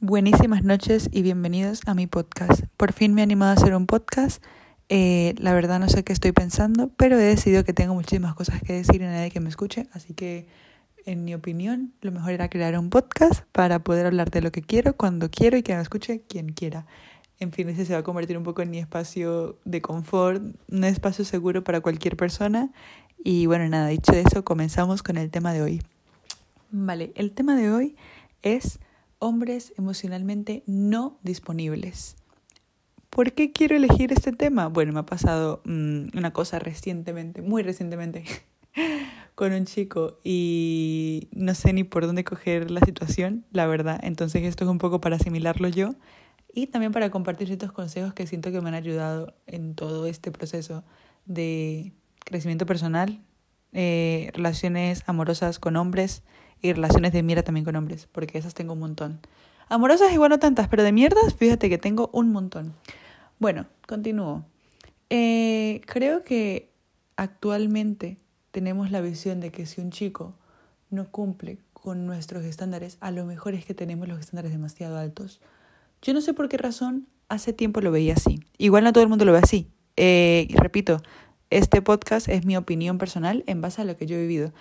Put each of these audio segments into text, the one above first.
Buenísimas noches y bienvenidos a mi podcast. Por fin me he animado a hacer un podcast. Eh, la verdad no sé qué estoy pensando, pero he decidido que tengo muchísimas cosas que decir y nadie que me escuche, así que en mi opinión lo mejor era crear un podcast para poder hablar de lo que quiero, cuando quiero y que me escuche quien quiera. En fin, ese se va a convertir un poco en mi espacio de confort, un espacio seguro para cualquier persona. Y bueno, nada, dicho eso, comenzamos con el tema de hoy. Vale, el tema de hoy es hombres emocionalmente no disponibles. ¿Por qué quiero elegir este tema? Bueno, me ha pasado mm, una cosa recientemente, muy recientemente, con un chico y no sé ni por dónde coger la situación, la verdad. Entonces esto es un poco para asimilarlo yo y también para compartir ciertos consejos que siento que me han ayudado en todo este proceso de crecimiento personal, eh, relaciones amorosas con hombres y relaciones de mierda también con hombres, porque esas tengo un montón. Amorosas igual no tantas, pero de mierdas, fíjate que tengo un montón. Bueno, continúo. Eh, creo que actualmente tenemos la visión de que si un chico no cumple con nuestros estándares, a lo mejor es que tenemos los estándares demasiado altos. Yo no sé por qué razón hace tiempo lo veía así. Igual no todo el mundo lo ve así. Eh, y repito, este podcast es mi opinión personal en base a lo que yo he vivido.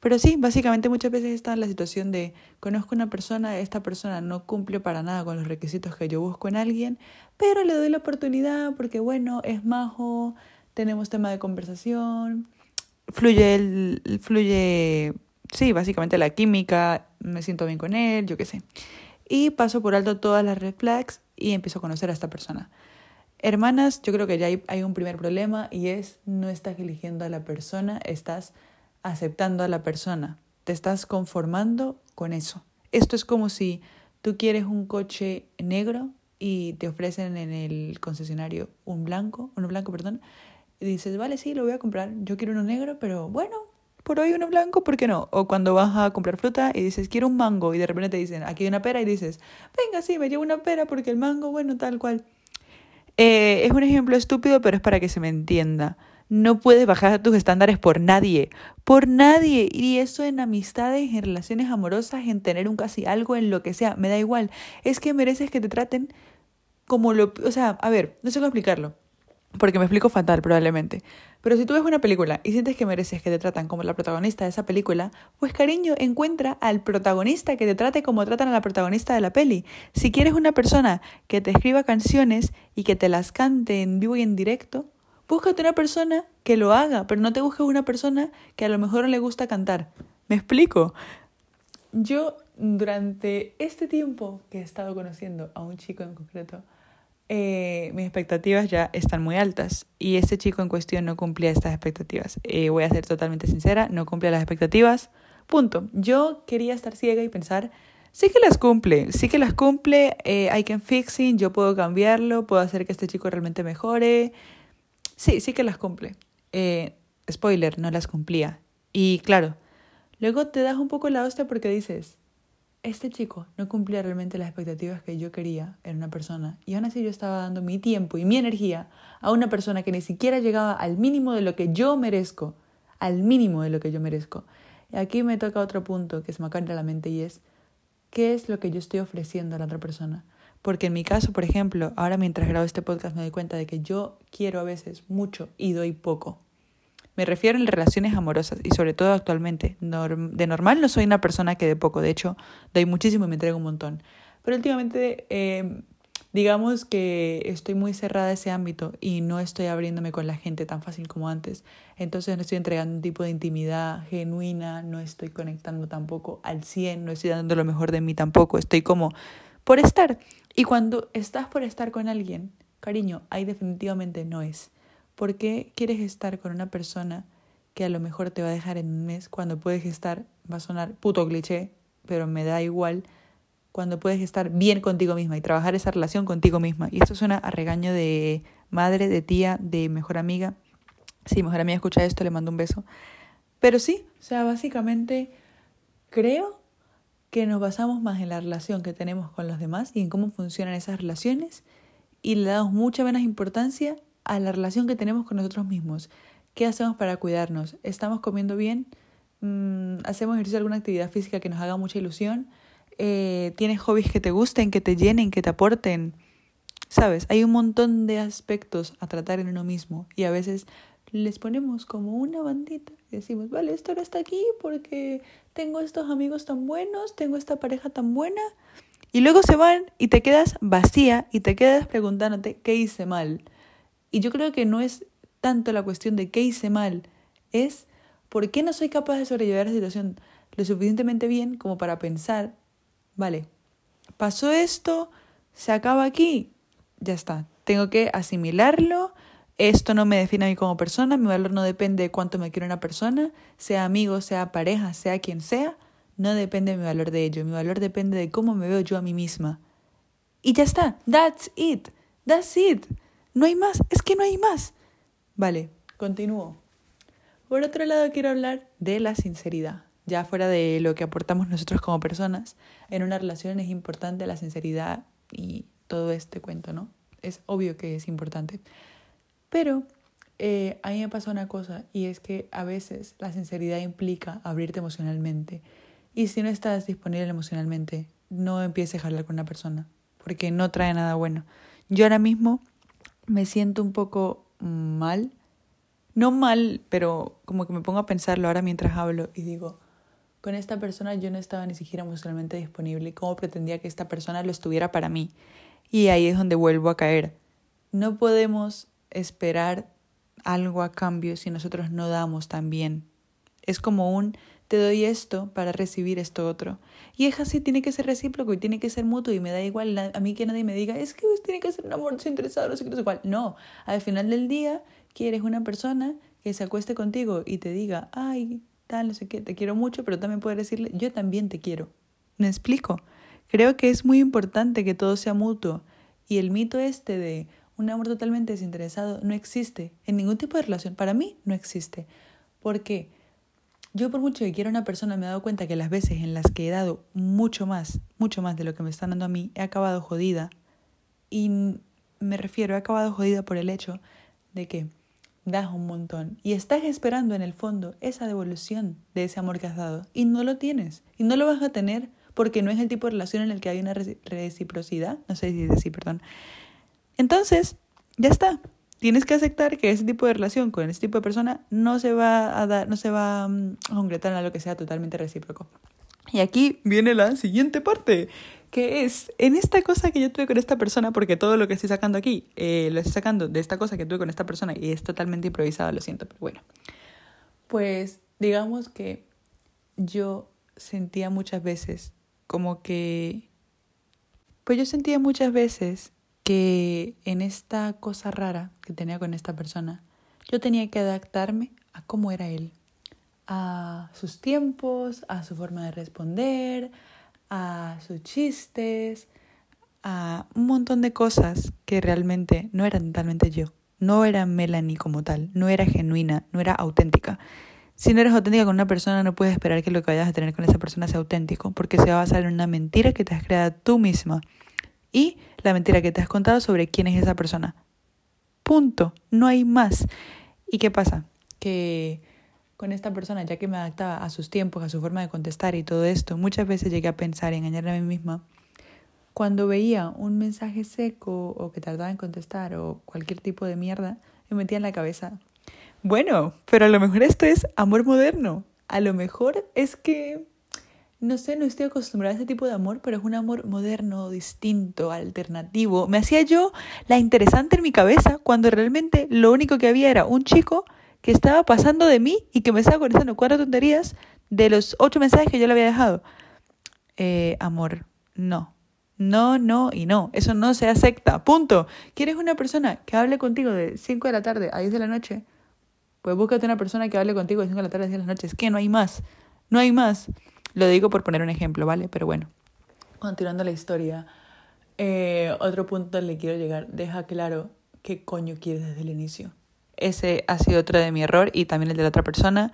Pero sí, básicamente muchas veces está en la situación de conozco una persona, esta persona no cumple para nada con los requisitos que yo busco en alguien, pero le doy la oportunidad porque bueno, es majo, tenemos tema de conversación, fluye el, fluye sí, básicamente la química, me siento bien con él, yo qué sé. Y paso por alto todas las red flags y empiezo a conocer a esta persona. Hermanas, yo creo que ya hay, hay un primer problema y es no estás eligiendo a la persona, estás aceptando a la persona, te estás conformando con eso. Esto es como si tú quieres un coche negro y te ofrecen en el concesionario un blanco, uno blanco, perdón, y dices, vale, sí, lo voy a comprar, yo quiero uno negro, pero bueno, por hoy uno blanco, ¿por qué no? O cuando vas a comprar fruta y dices, quiero un mango, y de repente te dicen, aquí hay una pera, y dices, venga, sí, me llevo una pera porque el mango, bueno, tal cual. Eh, es un ejemplo estúpido, pero es para que se me entienda. No puedes bajar tus estándares por nadie, por nadie. Y eso en amistades, en relaciones amorosas, en tener un casi algo, en lo que sea, me da igual. Es que mereces que te traten como lo... O sea, a ver, no sé cómo explicarlo, porque me explico fatal probablemente. Pero si tú ves una película y sientes que mereces que te tratan como la protagonista de esa película, pues cariño, encuentra al protagonista que te trate como tratan a la protagonista de la peli. Si quieres una persona que te escriba canciones y que te las cante en vivo y en directo, Búscate una persona que lo haga, pero no te busques una persona que a lo mejor no le gusta cantar. ¿Me explico? Yo durante este tiempo que he estado conociendo a un chico en concreto, eh, mis expectativas ya están muy altas y este chico en cuestión no cumplía estas expectativas. Eh, voy a ser totalmente sincera, no cumplía las expectativas. Punto. Yo quería estar ciega y pensar, sí que las cumple, sí que las cumple, eh, I can fix it, yo puedo cambiarlo, puedo hacer que este chico realmente mejore, Sí, sí que las cumple. Eh, spoiler, no las cumplía. Y claro, luego te das un poco la hostia porque dices, este chico no cumplía realmente las expectativas que yo quería en una persona. Y aún así yo estaba dando mi tiempo y mi energía a una persona que ni siquiera llegaba al mínimo de lo que yo merezco. Al mínimo de lo que yo merezco. Y aquí me toca otro punto que se me acaba de la mente y es, ¿qué es lo que yo estoy ofreciendo a la otra persona? Porque en mi caso, por ejemplo, ahora mientras grabo este podcast me doy cuenta de que yo quiero a veces mucho y doy poco. Me refiero en relaciones amorosas y sobre todo actualmente. de normal no soy una persona que dé poco, de hecho doy muchísimo y me entrego un montón. Pero últimamente em, digamos que estoy muy cerrada a ese ámbito y no estoy abriéndome con la gente tan fácil como antes. Entonces no estoy entregando un tipo de intimidad genuina, no estoy conectando tampoco al 100, no estoy dando lo mejor de mí tampoco. Estoy como por estar. Y cuando estás por estar con alguien, cariño, ahí definitivamente no es. ¿Por qué quieres estar con una persona que a lo mejor te va a dejar en un mes cuando puedes estar, va a sonar puto cliché, pero me da igual, cuando puedes estar bien contigo misma y trabajar esa relación contigo misma? Y esto suena a regaño de madre, de tía, de mejor amiga. Si mejor amiga escucha esto, le mando un beso. Pero sí, o sea, básicamente creo que nos basamos más en la relación que tenemos con los demás y en cómo funcionan esas relaciones y le damos mucha menos importancia a la relación que tenemos con nosotros mismos. ¿Qué hacemos para cuidarnos? ¿Estamos comiendo bien? mm, hacemos ejercicio alguna actividad física que nos haga mucha ilusión, eh, tienes hobbies que te gusten, que te llenen, que te aporten. Sabes, hay un montón de aspectos a tratar en uno mismo y a veces les ponemos como una bandita decimos, vale, esto ahora está aquí porque tengo estos amigos tan buenos, tengo esta pareja tan buena. Y luego se van y te quedas vacía y te quedas preguntándote qué hice mal. Y yo creo que no es tanto la cuestión de qué hice mal, es por qué no soy capaz de sobrellevar la situación lo suficientemente bien como para pensar, vale, pasó esto, se acaba aquí, ya está, tengo que asimilarlo esto no me define a mí como persona, mi valor no depende de cuánto me quiere una persona, sea amigo, sea pareja, sea quien sea, no depende de mi valor de ello, mi valor depende de cómo me veo yo a mí misma. Y ya está, that's it, that's it. No hay más, es que no hay más. Vale, continúo. Por otro lado, quiero hablar de la sinceridad. Ya fuera de lo que aportamos nosotros como personas, en una relación es importante la sinceridad y todo este cuento, ¿no? Es obvio que es importante. Pero eh, a mí me pasa una cosa y es que a veces la sinceridad implica abrirte emocionalmente. Y si no estás disponible emocionalmente, no empieces a hablar con una persona, porque no trae nada bueno. Yo ahora mismo me siento un poco mal, no mal, pero como que me pongo a pensarlo ahora mientras hablo y digo, con esta persona yo no estaba ni siquiera emocionalmente disponible, ¿cómo pretendía que esta persona lo estuviera para mí? Y ahí es donde vuelvo a caer. No podemos esperar algo a cambio si nosotros no damos también. Es como un te doy esto para recibir esto otro. Y es así, tiene que ser recíproco y tiene que ser mutuo y me da igual a mí que nadie me diga, es que tiene que ser un amor desinteresado, no sé qué, no sé cuál. No, al final del día quieres una persona que se acueste contigo y te diga, ay, tal, no sé qué, te quiero mucho, pero también puede decirle, yo también te quiero. ¿Me explico? Creo que es muy importante que todo sea mutuo. Y el mito este de un amor totalmente desinteresado no existe en ningún tipo de relación. Para mí no existe. Porque yo por mucho que quiera una persona me he dado cuenta que las veces en las que he dado mucho más, mucho más de lo que me están dando a mí, he acabado jodida. Y me refiero, he acabado jodida por el hecho de que das un montón y estás esperando en el fondo esa devolución de ese amor que has dado y no lo tienes y no lo vas a tener porque no es el tipo de relación en el que hay una reciprocidad, no sé si es así, perdón, entonces, ya está. Tienes que aceptar que ese tipo de relación con ese tipo de persona no se va a dar, no se va mm, a concretar en algo que sea totalmente recíproco. Y aquí viene la siguiente parte, que es en esta cosa que yo tuve con esta persona, porque todo lo que estoy sacando aquí eh, lo estoy sacando de esta cosa que tuve con esta persona y es totalmente improvisado, lo siento, pero bueno. Pues digamos que yo sentía muchas veces como que... Pues yo sentía muchas veces que en esta cosa rara que tenía con esta persona, yo tenía que adaptarme a cómo era él, a sus tiempos, a su forma de responder, a sus chistes, a un montón de cosas que realmente no eran totalmente yo. No era Melanie como tal, no era genuina, no era auténtica. Si no eres auténtica con una persona, no puedes esperar que lo que vayas a tener con esa persona sea auténtico, porque se va a basar en una mentira que te has creado tú misma y la mentira que te has contado sobre quién es esa persona. Punto. No hay más. ¿Y qué pasa? Que con esta persona, ya que me adaptaba a sus tiempos, a su forma de contestar y todo esto, muchas veces llegué a pensar y engañarme a mí misma. Cuando veía un mensaje seco o que tardaba en contestar o cualquier tipo de mierda, me metía en la cabeza. Bueno, pero a lo mejor esto es amor moderno. A lo mejor es que no sé, no estoy acostumbrada a este tipo de amor, pero es un amor moderno, distinto, alternativo. Me hacía yo la interesante en mi cabeza cuando realmente lo único que había era un chico que estaba pasando de mí y que me estaba contestando cuatro tonterías de los ocho mensajes que yo le había dejado. Eh, amor, no. No, no y no. Eso no se acepta. Punto. ¿Quieres una persona que hable contigo de 5 de la tarde a 10 de la noche? Pues búscate una persona que hable contigo de 5 de la tarde a 10 de la noche. Es que no hay más. No hay más. Lo digo por poner un ejemplo, ¿vale? Pero bueno, continuando la historia, eh, otro punto al que quiero llegar, deja claro qué coño quieres desde el inicio. Ese ha sido otro de mi error y también el de la otra persona.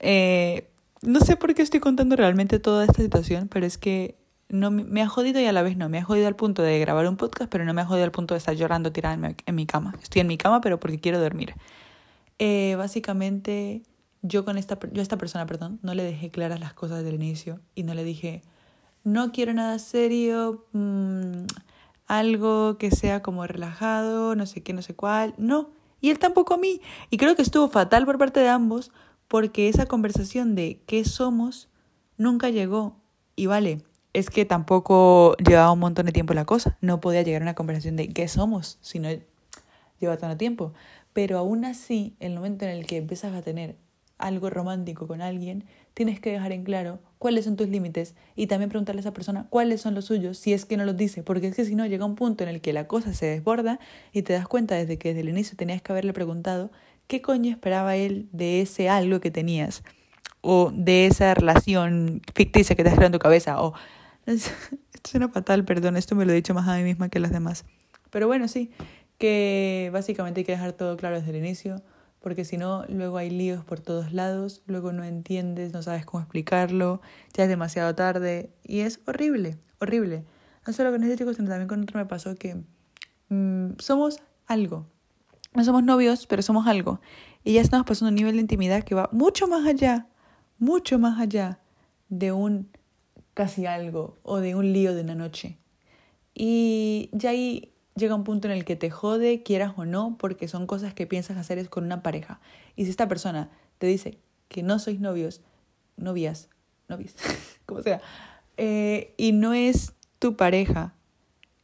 Eh, no sé por qué estoy contando realmente toda esta situación, pero es que no me ha jodido y a la vez no. Me ha jodido al punto de grabar un podcast, pero no me ha jodido al punto de estar llorando tirada en mi, cama. Estoy en mi cama, pero porque quiero dormir. Eh, básicamente yo con esta, yo a esta persona, perdón, no le dejé claras las cosas del inicio y no le dije, no quiero nada serio, mmm, algo que sea como relajado, no sé qué, no sé cuál, no. Y él tampoco a mí. Y creo que estuvo fatal por parte de ambos porque esa conversación de qué somos nunca llegó. Y vale, es que tampoco llevaba un montón de tiempo la cosa. No podía llegar a una conversación de qué somos si no lleva tanto tiempo. Pero aún así, el momento en el que empiezas a tener algo romántico con alguien, tienes que dejar en claro cuáles son tus límites y también preguntarle a esa persona cuáles son los suyos si es que no los dice, porque es que si no llega un punto en el que la cosa se desborda y te das cuenta desde que desde el inicio tenías que haberle preguntado qué coño esperaba él de ese algo que tenías o de esa relación ficticia que te has creado en tu cabeza o esto suena fatal, perdón, esto me lo he dicho más a mí misma que a las demás. Pero bueno, sí, que básicamente hay que dejar todo claro desde el inicio porque si no, luego hay líos por todos lados, luego no entiendes, no sabes cómo explicarlo, ya es demasiado tarde y es horrible, horrible. No solo con este chico, sino también con otro me pasó que mm, somos algo. No somos novios, pero somos algo. Y ya estamos pasando un nivel de intimidad que va mucho más allá, mucho más allá de un casi algo o de un lío de una noche. Y ya ahí llega un punto en el que te jode, quieras o no, porque son cosas que piensas hacer es con una pareja. Y si esta persona te dice que no sois novios, novias, novias, como sea, eh, y no es tu pareja,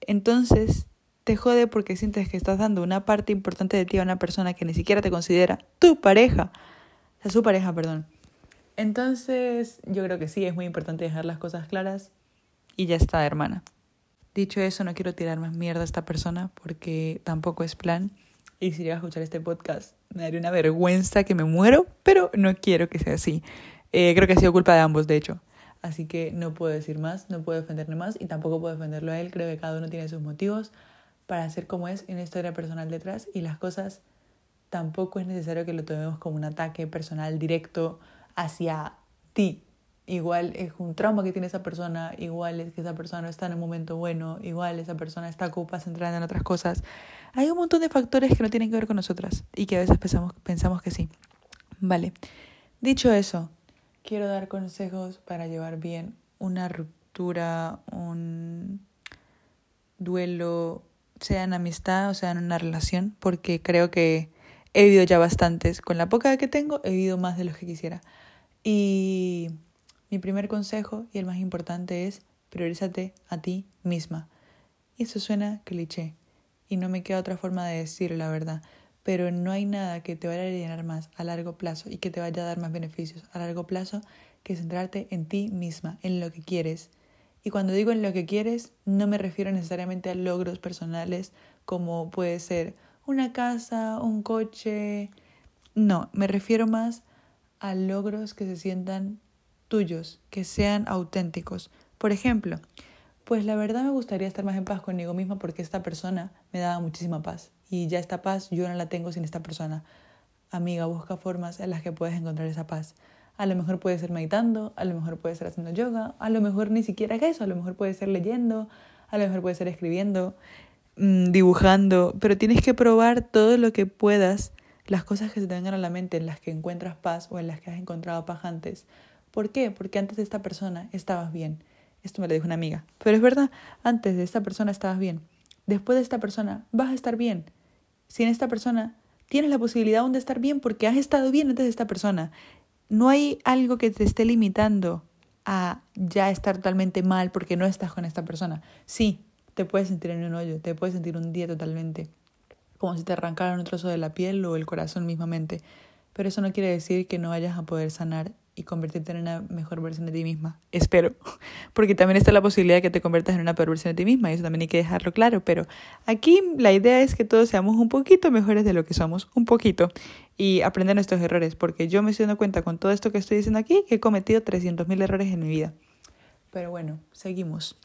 entonces te jode porque sientes que estás dando una parte importante de ti a una persona que ni siquiera te considera tu pareja. O su pareja, perdón. Entonces, yo creo que sí, es muy importante dejar las cosas claras y ya está, hermana. Dicho eso, no quiero tirar más mierda a esta persona porque tampoco es plan. Y si llega a escuchar este podcast, me daría una vergüenza que me muero, pero no quiero que sea así. Eh, creo que ha sido culpa de ambos, de hecho. Así que no puedo decir más, no puedo defenderle más y tampoco puedo defenderlo a él. Creo que cada uno tiene sus motivos para ser como es en una historia personal detrás y las cosas tampoco es necesario que lo tomemos como un ataque personal directo hacia ti igual es un trauma que tiene esa persona, igual es que esa persona no está en un momento bueno, igual esa persona está ocupada centrada en otras cosas. Hay un montón de factores que no tienen que ver con nosotras y que a veces pensamos, pensamos que sí. Vale, dicho eso, quiero dar consejos para llevar bien una ruptura, un duelo, sea en amistad o sea en una relación, porque creo que he vivido ya bastantes. Con la poca que tengo, he vivido más de los que quisiera. Y mi primer consejo y el más importante es priorízate a ti misma. Eso suena cliché y no me queda otra forma de decir la verdad, pero no hay nada que te vaya a llenar más a largo plazo y que te vaya a dar más beneficios a largo plazo que centrarte en ti misma, en lo que quieres. Y cuando digo en lo que quieres, no me refiero necesariamente a logros personales como puede ser una casa, un coche. No, me refiero más a logros que se sientan tuyos, que sean auténticos. Por ejemplo, pues la verdad me gustaría estar más en paz conmigo misma porque esta persona me daba muchísima paz y ya esta paz yo no la tengo sin esta persona. Amiga, busca formas en las que puedes encontrar esa paz. A lo mejor puede ser meditando, a lo mejor puede ser haciendo yoga, a lo mejor ni siquiera es eso, a lo mejor puede ser leyendo, a lo mejor puede ser escribiendo, mm, dibujando, pero tienes que probar todo lo que puedas, las cosas que se te vengan a la mente en las que encuentras paz o en las que has encontrado paz antes, ¿Por qué? Porque antes de esta persona estabas bien. Esto me lo dijo una amiga. Pero es verdad, antes de esta persona estabas bien. Después de esta persona vas a estar bien. Sin esta persona tienes la posibilidad aún de estar bien porque has estado bien antes de esta persona. No hay algo que te esté limitando a ya estar totalmente mal porque no estás con esta persona. Sí, te puedes sentir en un hoyo, te puedes sentir un día totalmente como si te arrancaran un trozo de la piel o el corazón mismamente. Pero eso no quiere decir que no vayas a poder sanar y convertirte en una mejor versión de ti misma. Espero. Porque también está la posibilidad de que te conviertas en una peor versión de ti misma y eso también hay que dejarlo claro. Pero aquí la idea es que todos seamos un poquito mejores de lo que somos. Un poquito. Y aprender nuestros errores. Porque yo me estoy dando cuenta con todo esto que estoy diciendo aquí que he cometido 300.000 errores en mi vida. Pero bueno, seguimos.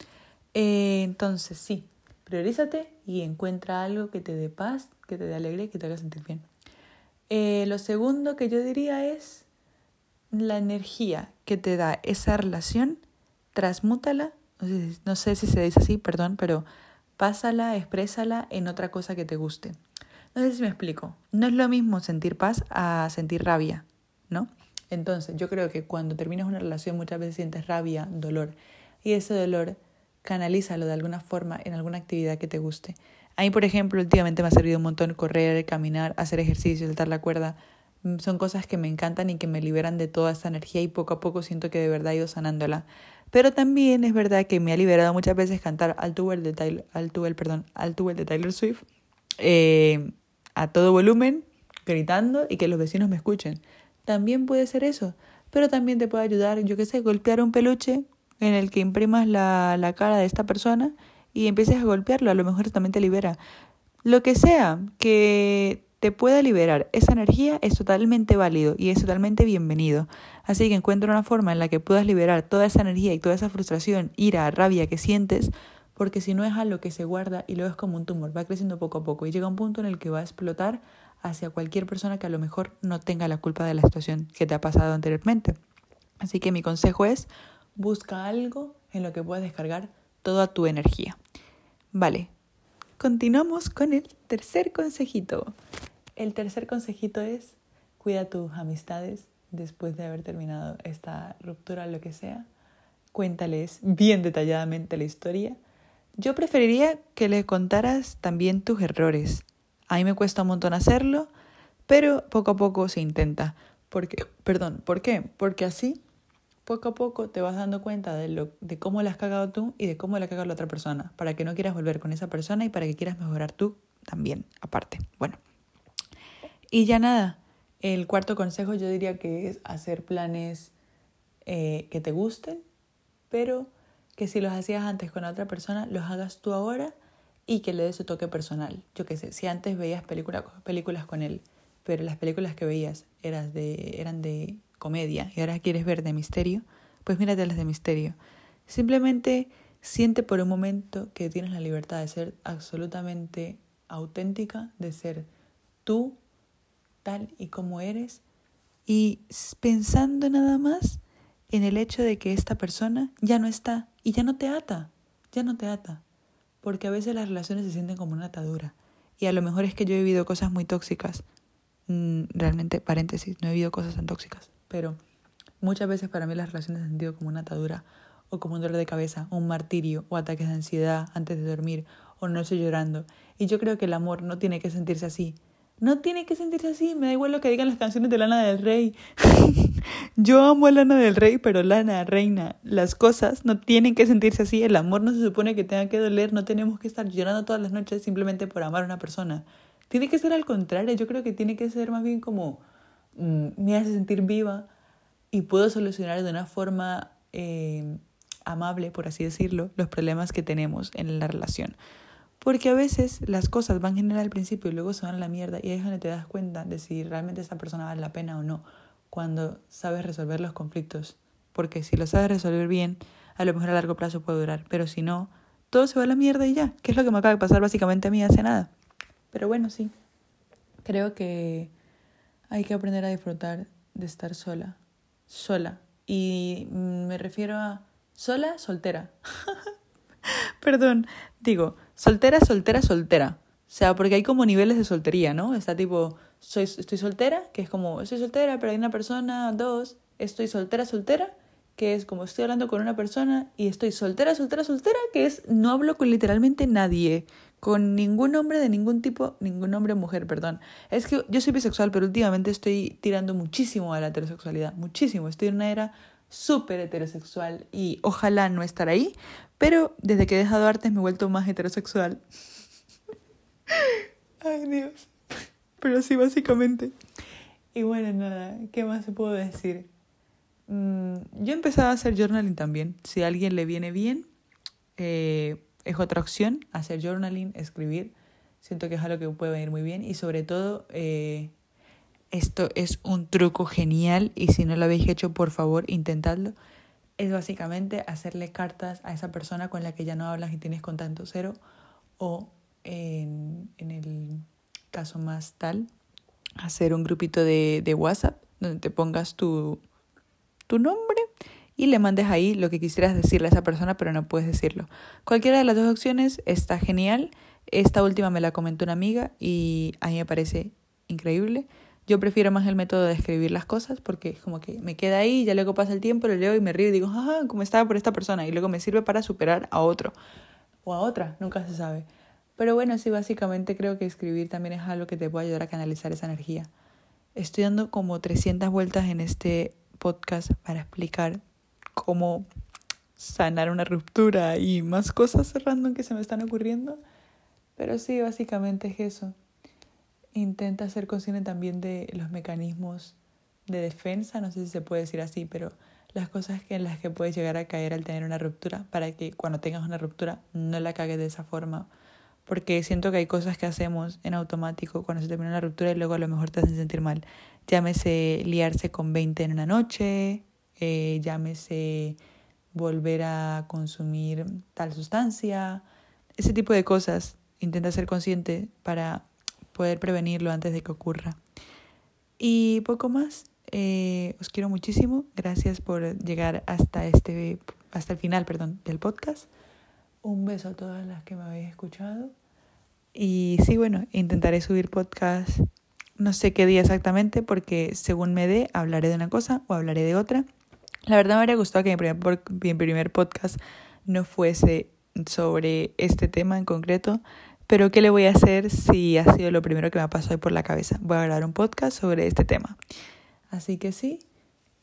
Eh, entonces, sí. Priorízate y encuentra algo que te dé paz, que te dé alegría que te haga sentir bien. Eh, lo segundo que yo diría es la energía que te da esa relación, transmútala, no sé, si se dice así, perdón, pero pásala, exprésala en otra cosa que te guste. No sé si me explico. No es lo mismo sentir paz a sentir rabia, ¿no? Entonces, yo creo que cuando terminas una relación muchas veces sientes rabia, dolor, y ese dolor canalízalo de alguna forma en alguna actividad que te guste. A mí, por ejemplo, últimamente me ha servido un montón correr, caminar, hacer ejercicio, saltar la cuerda. Mm, son cosas que me encantan y que me liberan de toda esta energía y poco a poco siento que de verdad he ido sanándola. Pero también es verdad que me ha liberado muchas veces cantar al de Tyler, al perdón, al de Taylor Swift eh, a todo volumen, gritando y que los vecinos me escuchen. También puede ser eso, pero también te puede ayudar, yo qué sé, golpear un peluche en el que imprimas la, la cara de esta persona y empieces a golpearlo, a lo mejor también te libera. Lo que sea que te pueda liberar esa energía es totalmente válido y es totalmente bienvenido. Así que encuentra una forma en la que puedas liberar toda esa energía y toda esa frustración, ira, rabia que sientes, porque si no es algo que se guarda y luego es como un tumor, va creciendo poco a poco y llega un punto en el que va a explotar hacia cualquier persona que a lo mejor no tenga la culpa de la situación que te ha pasado anteriormente. Así que mi consejo es busca algo en lo que puedas descargar toda tu energía. Vale, continuamos con el tercer consejito. El tercer consejito es cuida tus amistades después de haber terminado esta ruptura, lo que sea. Cuéntales bien detalladamente la historia. Yo preferiría que le contaras también tus errores. A mí me cuesta un montón hacerlo, pero poco a poco se intenta. Porque, perdón, ¿por qué? Porque así, poco a poco te vas dando cuenta de, lo, de cómo la has cagado tú y de cómo la ha cagado la otra persona, para que no quieras volver con esa persona y para que quieras mejorar tú también, aparte. Bueno, y ya nada, el cuarto consejo yo diría que es hacer planes eh, que te gusten, pero que si los hacías antes con otra persona, los hagas tú ahora y que le des su toque personal. Yo qué sé, si antes veías película, películas con él, pero las películas que veías eran de, eran de comedia y ahora quieres ver de misterio, pues mírate las de misterio. Simplemente siente por un momento que tienes la libertad de ser absolutamente auténtica, de ser tú tal y como eres y pensando nada más en el hecho de que esta persona ya no está y ya no te ata, ya no te ata, porque a veces las relaciones se sienten como una atadura y a lo mejor es que yo he vivido cosas muy tóxicas, realmente paréntesis, no he vivido cosas tan tóxicas, pero muchas veces para mí las relaciones han sentido como una atadura o como un dolor de cabeza, un martirio o ataques de ansiedad antes de dormir o no estoy llorando y yo creo que el amor no tiene que sentirse así, no tiene que sentirse así, me da igual lo que digan las canciones de Lana del Rey. Yo amo a Lana del Rey, pero Lana, reina, las cosas no tienen que sentirse así. El amor no se supone que tenga que doler, no tenemos que estar llorando todas las noches simplemente por amar a una persona. Tiene que ser al contrario, yo creo que tiene que ser más bien como mm, me hace sentir viva y puedo solucionar de una forma eh, amable, por así decirlo, los problemas que tenemos en la relación. Porque a veces las cosas van generar al principio y luego se van a la mierda y ahí es donde te das cuenta de si realmente esa persona vale la pena o no cuando sabes resolver los conflictos. Porque si lo sabes resolver bien, a lo mejor a largo plazo puede durar. Pero si no, todo se va a la mierda y ya. Que es lo que me acaba de pasar básicamente a mí hace nada. Pero bueno, sí. Creo que hay que aprender a disfrutar de estar sola. Sola. Y me refiero a sola, soltera. Perdón, digo, soltera, soltera, soltera. O sea, porque hay como niveles de soltería, ¿no? Está tipo, soy, estoy soltera, que es como, estoy soltera, pero hay una persona, dos, estoy soltera, soltera, que es como estoy hablando con una persona, y estoy soltera, soltera, soltera, que es no hablo con literalmente nadie, con ningún hombre de ningún tipo, ningún hombre o mujer, perdón. Es que yo soy bisexual, pero últimamente estoy tirando muchísimo a la heterosexualidad, muchísimo. Estoy en una era súper heterosexual y ojalá no estar ahí, pero desde que he dejado artes me he vuelto más heterosexual. Ay Dios. Pero sí, básicamente. Y bueno, nada, ¿qué más puedo decir? Mm, yo he empezado a hacer journaling también. Si a alguien le viene bien, eh, es otra opción, hacer journaling, escribir. Siento que es algo que puede venir muy bien y sobre todo eh, esto es un truco genial y si no lo habéis hecho, por favor, intentadlo. Es básicamente hacerle cartas a esa persona con la que ya no hablas y tienes contacto cero o en, en el caso más tal, hacer un grupito de, de WhatsApp donde te pongas tu, tu nombre y le mandes ahí lo que quisieras decirle a esa persona, pero no puedes decirlo. Cualquiera de las dos opciones está genial. Esta última me la comentó una amiga y a mí me parece increíble. Yo prefiero más el método de escribir las cosas porque es como que me queda ahí, ya luego pasa el tiempo, lo leo y me río y digo, ajá, como estaba por esta persona. Y luego me sirve para superar a otro o a otra, nunca se sabe. Pero bueno, sí, básicamente creo que escribir también es algo que te puede ayudar a canalizar esa energía. Estoy dando como 300 vueltas en este podcast para explicar cómo sanar una ruptura y más cosas random que se me están ocurriendo. Pero sí, básicamente es eso intenta ser consciente también de los mecanismos de defensa, no sé si se puede decir así, pero las cosas en las que puedes llegar a caer al tener una ruptura, para que cuando tengas una ruptura no la cagues de esa forma. Porque siento que hay cosas que hacemos en automático cuando se termina una ruptura y luego a lo mejor te hacen sentir mal. Llámese liarse con 20 en una noche, eh, llámese volver a consumir tal sustancia, ese tipo de cosas. Intenta ser consciente para poder prevenirlo antes de que ocurra. Y poco más. Eh, os quiero muchísimo. Gracias por llegar hasta este, hasta el final, perdón, del podcast. Un beso a todas las que me habéis escuchado. Y sí, bueno, intentaré subir podcast. No sé qué día exactamente, porque según me dé, hablaré de una cosa o hablaré de otra. La verdad me habría gustado que mi primer, mi primer podcast no fuese sobre este tema en concreto, pero ¿qué le voy a hacer si ha sido lo primero que me ha pasado por la cabeza? Voy a grabar un podcast sobre este tema. Así que sí,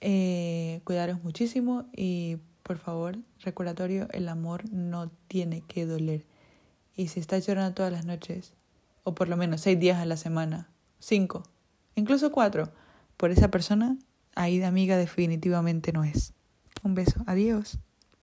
eh, cuidaros muchísimo y por favor, recordatorio, el amor no tiene que doler. Y si estás llorando todas las noches, o por lo menos seis días a la semana, cinco, incluso cuatro, por esa persona, ahí de amiga definitivamente no es. Un beso, adiós.